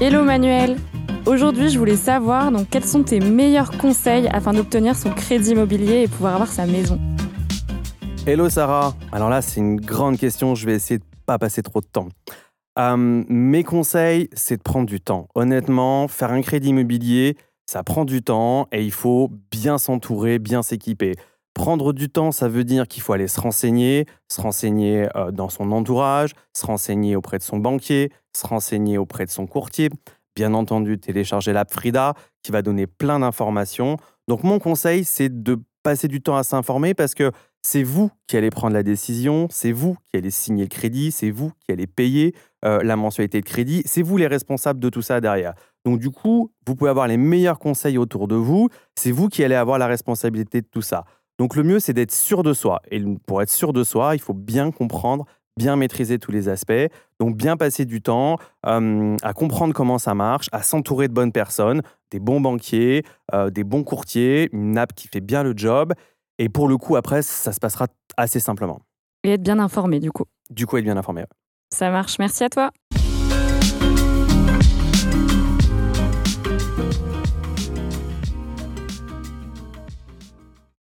Hello Manuel Aujourd'hui, je voulais savoir donc, quels sont tes meilleurs conseils afin d'obtenir son crédit immobilier et pouvoir avoir sa maison? Hello Sarah Alors là, c'est une grande question, je vais essayer de pas passer trop de temps. Mes conseils, c'est de prendre du temps. Honnêtement, faire un crédit immobilier, ça prend du temps et il faut bien s'entourer, bien s'équiper. Prendre du temps, ça veut dire qu'il faut aller se renseigner, se renseigner euh, dans son entourage, se renseigner auprès de son banquier, se renseigner auprès de son courtier. Bien entendu, télécharger l'app Frida qui va donner plein d'informations. Donc mon conseil, c'est de passer du temps à s'informer parce que c'est vous qui allez prendre la décision, c'est vous qui allez signer le crédit, c'est vous qui allez payer euh, la mensualité de crédit, c'est vous les responsables de tout ça derrière. Donc du coup, vous pouvez avoir les meilleurs conseils autour de vous, c'est vous qui allez avoir la responsabilité de tout ça. Donc le mieux, c'est d'être sûr de soi. Et pour être sûr de soi, il faut bien comprendre, bien maîtriser tous les aspects. Donc bien passer du temps euh, à comprendre comment ça marche, à s'entourer de bonnes personnes, des bons banquiers, euh, des bons courtiers, une app qui fait bien le job. Et pour le coup, après, ça se passera assez simplement. Et être bien informé, du coup. Du coup, être bien informé. Ça marche. Merci à toi.